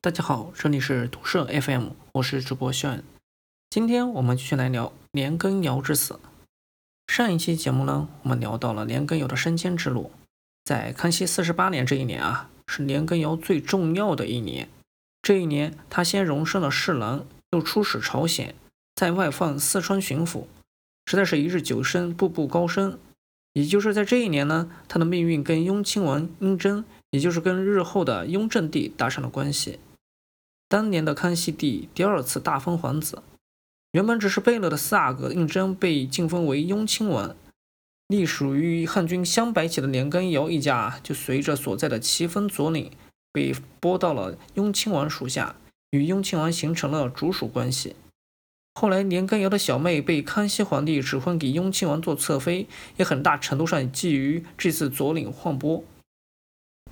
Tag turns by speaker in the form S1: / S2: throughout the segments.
S1: 大家好，这里是独社 FM，我是主播炫。今天我们继续来聊年羹尧之死。上一期节目呢，我们聊到了年羹尧的升迁之路。在康熙四十八年这一年啊，是年羹尧最重要的一年。这一年，他先荣升了侍郎，又出使朝鲜，在外放四川巡抚，实在是一日九升，步步高升。也就是在这一年呢，他的命运跟雍亲王胤禛，也就是跟日后的雍正帝搭上了关系。当年的康熙帝第二次大封皇子，原本只是贝勒的四阿哥胤禛被晋封为雍亲王，隶属于汉军镶白旗的年羹尧一家就随着所在的齐封左领被拨到了雍亲王属下，与雍亲王形成了主属关系。后来，年羹尧的小妹被康熙皇帝指婚给雍亲王做侧妃，也很大程度上基于这次左领换拨。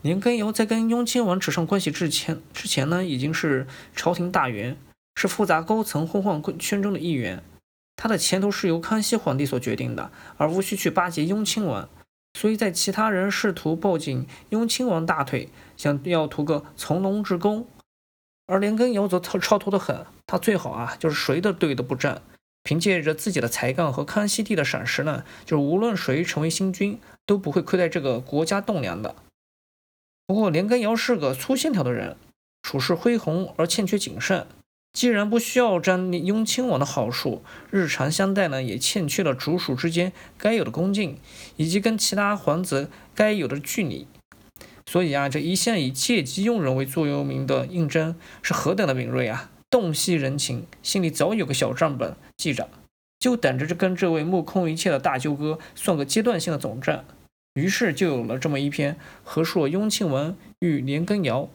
S1: 年羹尧在跟雍亲王扯上关系之前，之前呢已经是朝廷大员，是复杂高层婚宦圈中的一员。他的前途是由康熙皇帝所决定的，而无需去巴结雍亲王。所以在其他人试图抱紧雍亲王大腿，想要图个从龙之功。而年羹尧则超超脱得很，他最好啊，就是谁的队都不站，凭借着自己的才干和康熙帝的赏识呢，就是无论谁成为新君，都不会亏待这个国家栋梁的。不过年羹尧是个粗线条的人，处事恢宏而欠缺谨慎。既然不需要沾雍亲王的好处，日常相待呢，也欠缺了主属之间该有的恭敬，以及跟其他皇子该有的距离。所以啊，这一向以借机用人为座右铭的胤禛是何等的敏锐啊！洞悉人情，心里早有个小账本记着，就等着这跟这位目空一切的大舅哥算个阶段性的总账。于是就有了这么一篇和硕雍亲王与年羹尧。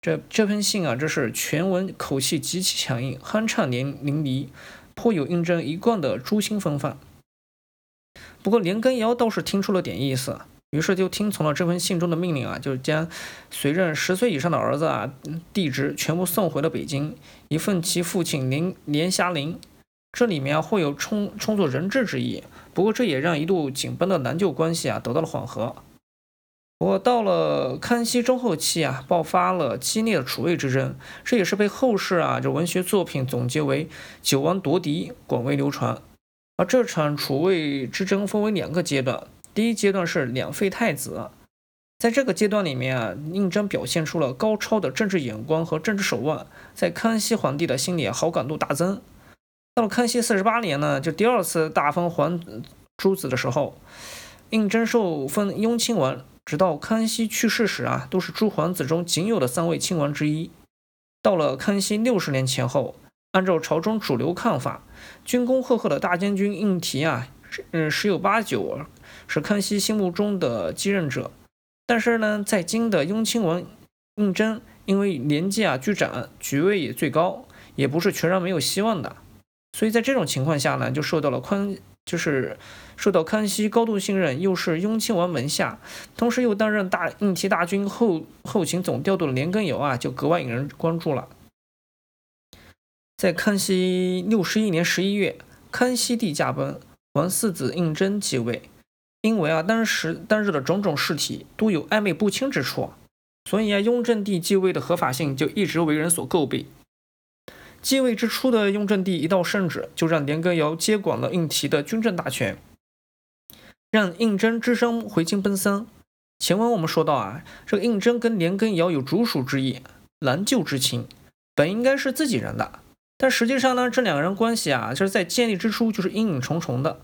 S1: 这这封信啊，这是全文口气极其强硬，酣畅淋淋漓，颇有胤禛一贯的诛心风范。不过年羹尧倒是听出了点意思。于是就听从了这封信中的命令啊，就将随任十岁以上的儿子啊、弟侄全部送回了北京，一份其父亲连连霞龄。这里面会有充充作人质之意，不过这也让一度紧绷的南旧关系啊得到了缓和。不过到了康熙中后期啊，爆发了激烈的储位之争，这也是被后世啊这文学作品总结为“九王夺嫡”，广为流传。而这场储位之争分为两个阶段。第一阶段是两废太子，在这个阶段里面啊，胤禛表现出了高超的政治眼光和政治手腕，在康熙皇帝的心里好感度大增。到了康熙四十八年呢，就第二次大封皇诸子的时候，胤禛受封雍亲王，直到康熙去世时啊，都是诸皇子中仅有的三位亲王之一。到了康熙六十年前后，按照朝中主流看法，军功赫赫的大将军胤禔啊，嗯，十有八九。是康熙心目中的继任者，但是呢，在京的雍亲王胤禛，因为年纪啊居长，爵位也最高，也不是全然没有希望的，所以在这种情况下呢，就受到了康，就是受到康熙高度信任，又是雍亲王门下，同时又担任大应提大军后后勤总调度的年羹尧啊，就格外引人关注了。在康熙六十一年十一月，康熙帝驾崩，王四子胤禛继位。因为啊，当时当日的种种事体都有暧昧不清之处，所以啊，雍正帝继位的合法性就一直为人所诟病。继位之初的雍正帝一道圣旨，就让年羹尧接管了胤禔的军政大权，让胤禛只身回京奔丧。前文我们说到啊，这个胤禛跟年羹尧有主属之意，难救之情，本应该是自己人的，但实际上呢，这两个人关系啊，就是在建立之初就是阴影重重的。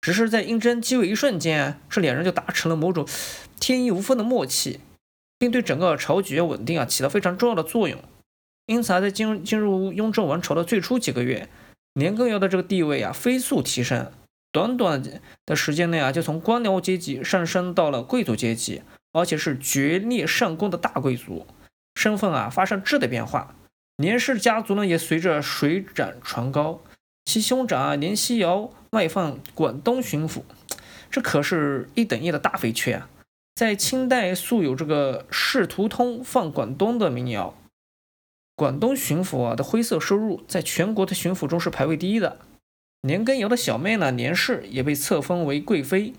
S1: 只是在胤禛继位一瞬间，这两人就达成了某种天衣无缝的默契，并对整个朝局稳定啊起了非常重要的作用。因此啊，在进入进入雍正王朝的最初几个月，年羹尧的这个地位啊飞速提升，短短的时间内啊就从官僚阶级上升到了贵族阶级，而且是爵列上宫的大贵族，身份啊发生质的变化。年氏家族呢也随着水涨船高。其兄长啊，年希尧外放广东巡抚，这可是一等一的大飞缺啊！在清代素有这个“仕途通放广东”的民谣，广东巡抚啊的灰色收入在全国的巡抚中是排位第一的。年羹尧的小妹呢，年氏也被册封为贵妃。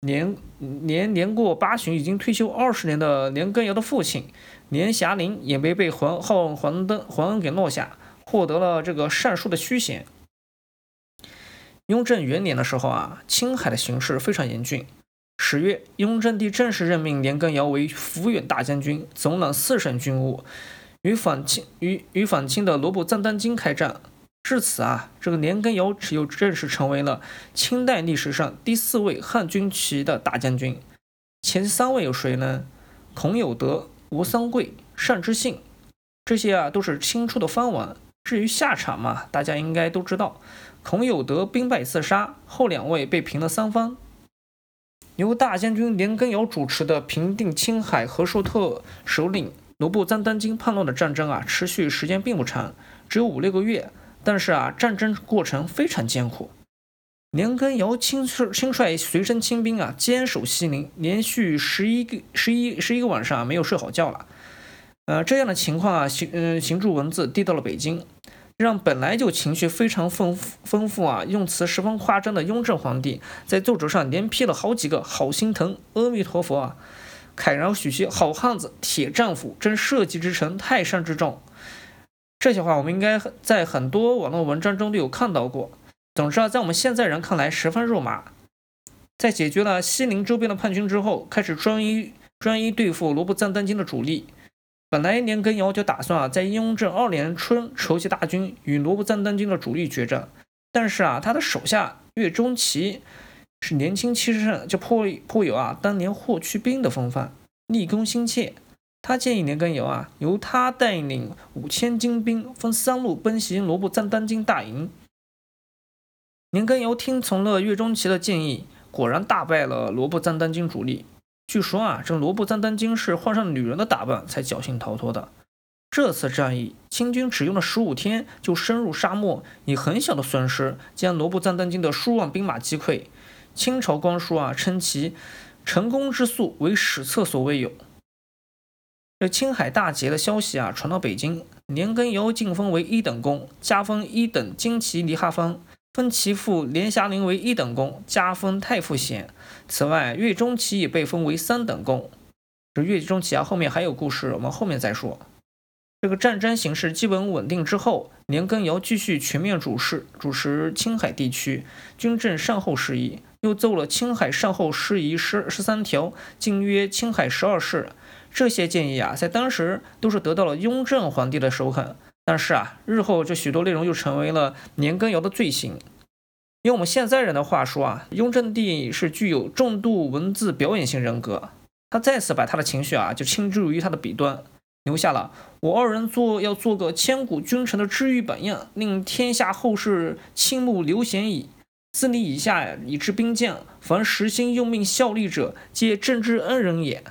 S1: 年年年过八旬，已经退休二十年的年羹尧的父亲年霞陵也没被皇浩黄登皇恩给落下，获得了这个善书的虚衔。雍正元年的时候啊，青海的形势非常严峻。十月，雍正帝正式任命年羹尧为抚远大将军，总揽四省军务，与反清与与反清的罗卜赞丹津开战。至此啊，这个年羹尧又正式成为了清代历史上第四位汉军旗的大将军。前三位有谁呢？孔有德、吴三桂、单之信，这些啊都是清初的藩王。至于下场嘛，大家应该都知道，孔有德兵败自杀，后两位被平了三方。由大将军年羹尧主持的平定青海和硕特首领罗布赞丹津叛乱的战争啊，持续时间并不长，只有五六个月。但是啊，战争过程非常艰苦。年羹尧亲率亲率随身亲兵啊，坚守西陵，连续十一个十一十一个晚上没有睡好觉了。呃，这样的情况啊，行嗯行注文字递到了北京。让本来就情绪非常丰丰富啊，用词十分夸张的雍正皇帝，在奏折上连批了好几个“好心疼”“阿弥陀佛”啊，慨然许些“好汉子”“铁丈夫”“真社稷之臣”“泰山之重”这些话，我们应该在很多网络文章中都有看到过。总之啊，在我们现在人看来十分肉麻。在解决了西宁周边的叛军之后，开始专一专一对付罗布赞丹津的主力。本来年羹尧就打算啊，在雍正二年春筹集大军与罗布赞丹军的主力决战，但是啊，他的手下岳钟琪是年轻气盛，就颇颇有啊当年霍去病的风范，立功心切。他建议年羹尧啊，由他带领五千精兵分三路奔袭罗布赞丹津大营。年羹尧听从了岳钟琪的建议，果然大败了罗布赞丹津主力。据说啊，这罗布赞丹津是换上女人的打扮才侥幸逃脱的。这次战役，清军只用了十五天就深入沙漠，以很小的损失将罗布赞丹津的数万兵马击溃。清朝官书啊称其成功之速为史册所未有。这青海大捷的消息啊传到北京，年羹尧晋封为一等功，加封一等金旗离哈方。封其父连霞陵为一等功，加封太傅衔。此外，岳钟琪也被封为三等功。这岳钟琪啊，后面还有故事，我们后面再说。这个战争形势基本稳定之后，年羹尧继续全面主事，主持青海地区军政善后事宜，又奏了青海善后事宜十十三条，禁约青海十二市。这些建议啊，在当时都是得到了雍正皇帝的首肯。但是啊，日后这许多内容又成为了年羹尧的罪行。用我们现在人的话说啊，雍正帝是具有重度文字表演型人格。他再次把他的情绪啊，就倾注于他的笔端，留下了“我二人做要做个千古君臣的知遇榜样，令天下后世倾慕刘贤矣。自立以下以至兵将，凡实心用命效力者，皆朕之恩人也。”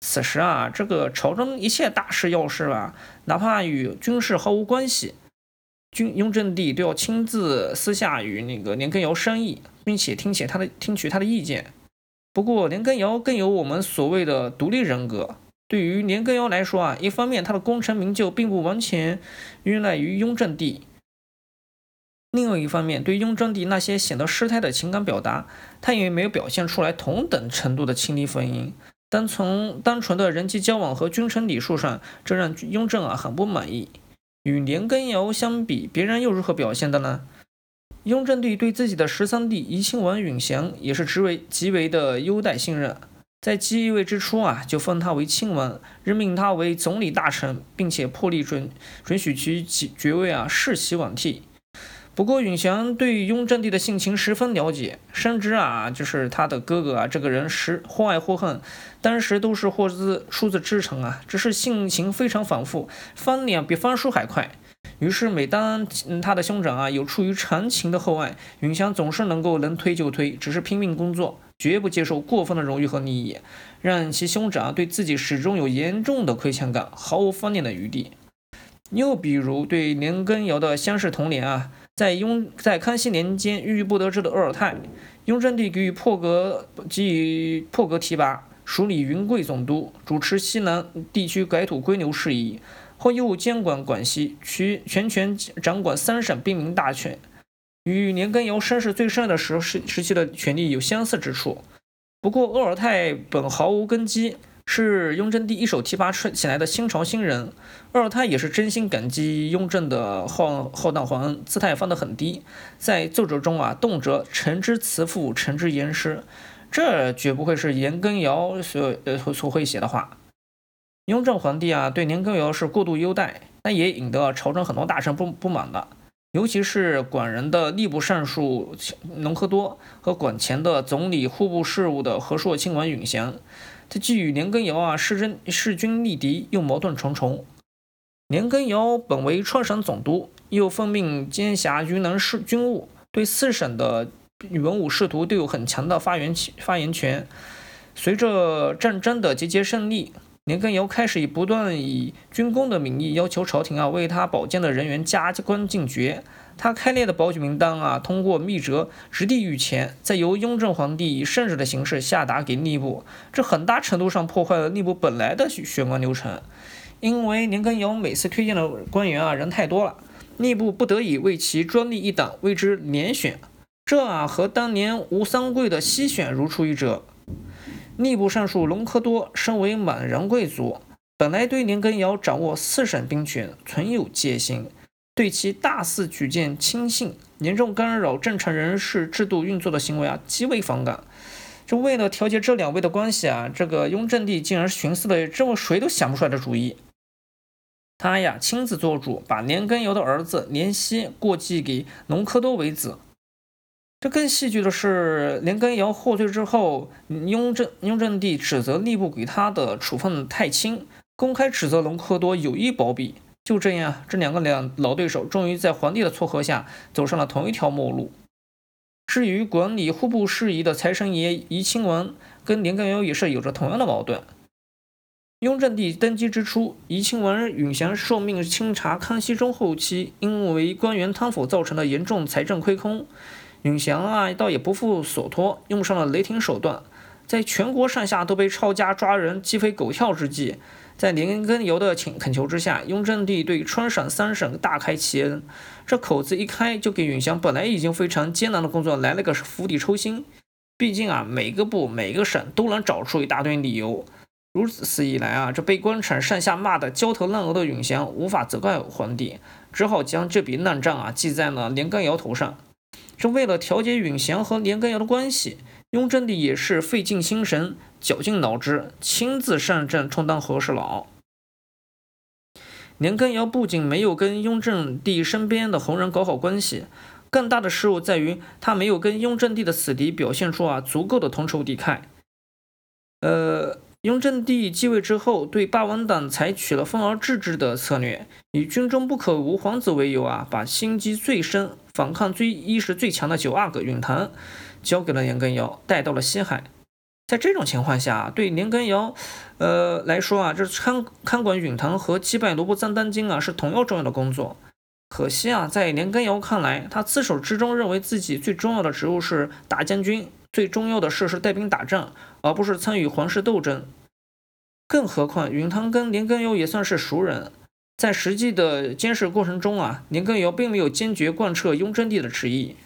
S1: 此时啊，这个朝中一切大事要事吧，哪怕与军事毫无关系，君雍正帝都要亲自私下与那个年羹尧商议，并且听取他的听取他的意见。不过年羹尧更有我们所谓的独立人格。对于年羹尧来说啊，一方面他的功成名就并不完全依赖于雍正帝；另外一方面，对雍正帝那些显得失态的情感表达，他也没有表现出来同等程度的亲昵反应。单从单纯的人际交往和君臣礼数上，这让雍正啊很不满意。与年羹尧相比，别人又如何表现的呢？雍正帝对自己的十三弟怡亲王允祥也是极为极为的优待信任，在继位之初啊，就封他为亲王，任命他为总理大臣，并且破例准准许其爵位啊世袭罔替。不过，允祥对雍正帝的性情十分了解，深知啊，就是他的哥哥啊，这个人是或爱或恨，当时都是获自出自知诚啊，只是性情非常反复，翻脸比翻书还快。于是，每当他的兄长啊有出于常情的厚爱，允祥总是能够能推就推，只是拼命工作，绝不接受过分的荣誉和利益，让其兄长对自己始终有严重的亏欠感，毫无翻脸的余地。又比如对年羹尧的相识同年啊。在雍在康熙年间郁郁不得志的鄂尔泰，雍正帝给予破格给予破格提拔，署理云贵总督，主持西南地区改土归流事宜，后又监管广西，全全权掌管三省兵民大权，与年羹尧身势最盛的时时时期的权力有相似之处。不过鄂尔泰本毫无根基，是雍正帝一手提拔出起来的新朝新人。二，他也是真心感激雍正的浩浩荡皇恩，姿态放得很低，在奏折中啊，动辄臣之慈父，臣之严师，这绝不会是年羹尧所呃所会写的话。雍正皇帝啊，对年羹尧是过度优待，那也引得朝中很多大臣不不满的。尤其是管人的吏部尚书隆科多和管钱的总理户部事务的和硕亲王允祥，他既与年羹尧啊势争势均力敌，又矛盾重重。年羹尧本为川省总督，又奉命兼辖云南事军务，对四省的文武仕途都有很强的发言发言权。随着战争的节节胜利。年羹尧开始以不断以军功的名义要求朝廷啊为他保荐的人员加官进爵，他开列的保举名单啊通过密折直递御前，再由雍正皇帝以圣旨的形式下达给吏部，这很大程度上破坏了吏部本来的选官流程。因为年羹尧每次推荐的官员啊人太多了，吏部不得已为其专立一党，为之连选，这啊和当年吴三桂的西选如出一辙。吏部尚书隆科多身为满人贵族，本来对年羹尧掌握四省兵权存有戒心，对其大肆举荐亲信、严重干扰正常人事制度运作的行为啊极为反感。就为了调节这两位的关系啊，这个雍正帝竟然寻思了这么谁都想不出来的主意。他呀亲自做主，把年羹尧的儿子年熙过继给隆科多为子。这更戏剧的是，年羹尧获罪之后，雍正雍正帝指责吏部给他的处分太轻，公开指责隆科多有意包庇。就这样，这两个两老对手终于在皇帝的撮合下走上了同一条末路。至于管理户部事宜的财神爷怡亲王，跟年羹尧也是有着同样的矛盾。雍正帝登基之初，怡亲王允祥受命清查康熙中后期因为官员贪腐造成的严重财政亏空。允祥啊，倒也不负所托，用上了雷霆手段，在全国上下都被抄家抓人、鸡飞狗跳之际，在年羹尧的请恳求之下，雍正帝对川陕三省大开其恩。这口子一开，就给允祥本来已经非常艰难的工作来了个釜底抽薪。毕竟啊，每个部、每个省都能找出一大堆理由。如此一来啊，这被官场上下骂得焦头烂额的允祥，无法责怪皇帝，只好将这笔烂账啊记在了年羹尧头上。这为了调节允祥和年羹尧的关系，雍正帝也是费尽心神、绞尽脑汁，亲自上阵充当和事佬。年羹尧不仅没有跟雍正帝身边的红人搞好关系，更大的失误在于他没有跟雍正帝的死敌表现出啊足够的同仇敌忾。呃。雍正帝继位之后，对八王党采取了分而治之的策略，以军中不可无皇子为由啊，把心机最深、反抗最意识最强的九阿哥允堂交给了年羹尧，带到了西海。在这种情况下，对年羹尧，呃来说啊，这看看管允堂和击败罗布藏丹津啊，是同样重要的工作。可惜啊，在年羹尧看来，他自始至终认为自己最重要的职务是大将军。最重要的事是带兵打仗，而不是参与皇室斗争。更何况允堂跟年羹尧也算是熟人，在实际的监视过程中啊，年羹尧并没有坚决贯彻雍正帝的旨意。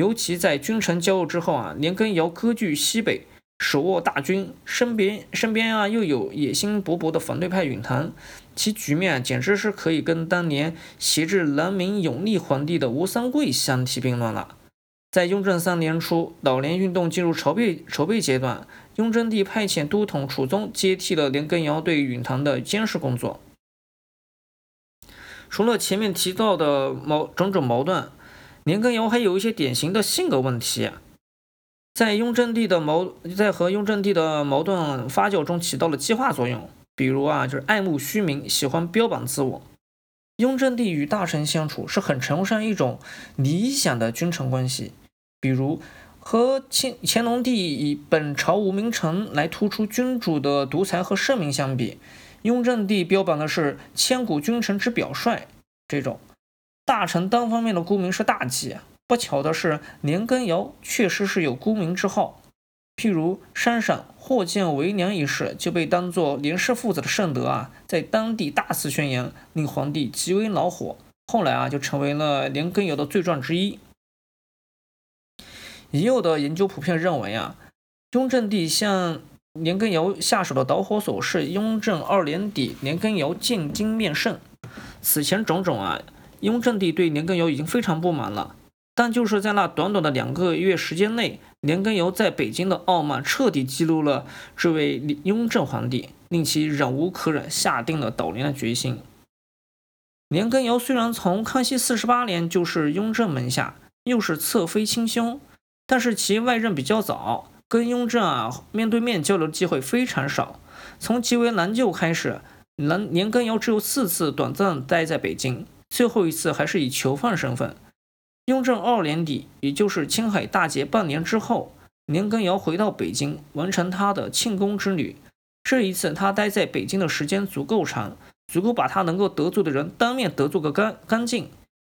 S1: 尤其在君臣交恶之后啊，年羹尧割据西北，手握大军，身边身边啊又有野心勃勃的反对派允堂，其局面简直是可以跟当年挟制南明永历皇帝的吴三桂相提并论了。在雍正三年初，老年运动进入筹备筹备阶段，雍正帝派遣都统楚宗接替了年羹尧对允堂的监视工作。除了前面提到的矛种种矛盾，年羹尧还有一些典型的性格问题，在雍正帝的矛在和雍正帝的矛盾发酵中起到了激化作用。比如啊，就是爱慕虚名，喜欢标榜自我。雍正帝与大臣相处是很崇尚一种理想的君臣关系。比如，和乾乾隆帝以本朝无名臣来突出君主的独裁和圣明相比，雍正帝标榜的是千古君臣之表率。这种大臣单方面的沽名是大忌。不巧的是，年羹尧确实是有沽名之号。譬如山上霍建为娘一事，就被当作连氏父子的圣德啊，在当地大肆宣扬，令皇帝极为恼火。后来啊，就成为了年羹尧的罪状之一。已有的研究普遍认为啊，雍正帝向年羹尧下手的导火索是雍正二年底，年羹尧进京面圣。此前种种啊，雍正帝对年羹尧已经非常不满了。但就是在那短短的两个月时间内，年羹尧在北京的傲慢彻底激怒了这位雍正皇帝，令其忍无可忍，下定了倒年的决心。年羹尧虽然从康熙四十八年就是雍正门下，又是侧妃亲兄，但是其外任比较早。跟雍正啊面对面交流的机会非常少。从即为南舅开始，年年羹尧只有四次短暂待在北京，最后一次还是以囚犯身份。雍正二年底，也就是青海大捷半年之后，年羹尧回到北京，完成他的庆功之旅。这一次，他待在北京的时间足够长，足够把他能够得罪的人当面得罪个干干净，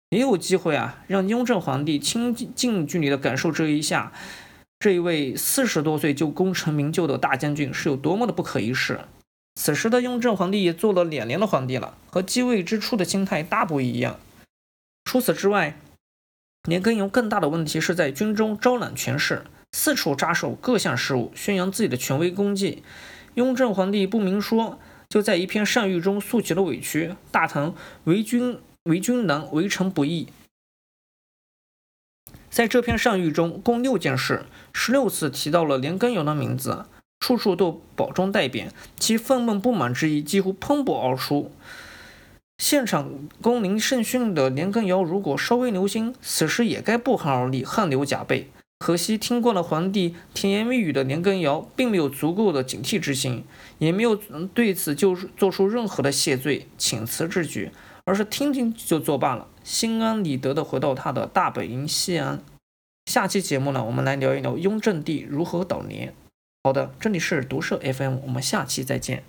S1: 也有机会啊，让雍正皇帝亲近距离的感受这一下。这一位四十多岁就功成名就的大将军是有多么的不可一世。此时的雍正皇帝也做了两年的皇帝了，和继位之初的心态大不一样。除此之外，年羹尧更大的问题是在军中招揽权势，四处插手各项事务，宣扬自己的权威功绩。雍正皇帝不明说，就在一篇上谕中诉起了委屈，大唐为君为君难，为臣不易。在这篇上谕中，共六件事，十六次提到了年羹尧的名字，处处都保中带贬，其愤懑不满之意几乎喷薄而出。现场功名甚逊的年羹尧，如果稍微留心，此时也该不寒而栗，汗流浃背。可惜听惯了皇帝甜言蜜语的年羹尧，并没有足够的警惕之心，也没有对此就做出任何的谢罪请辞之举。而是听听就作罢了，心安理得的回到他的大本营西安。下期节目呢，我们来聊一聊雍正帝如何倒年。好的，这里是毒社 FM，我们下期再见。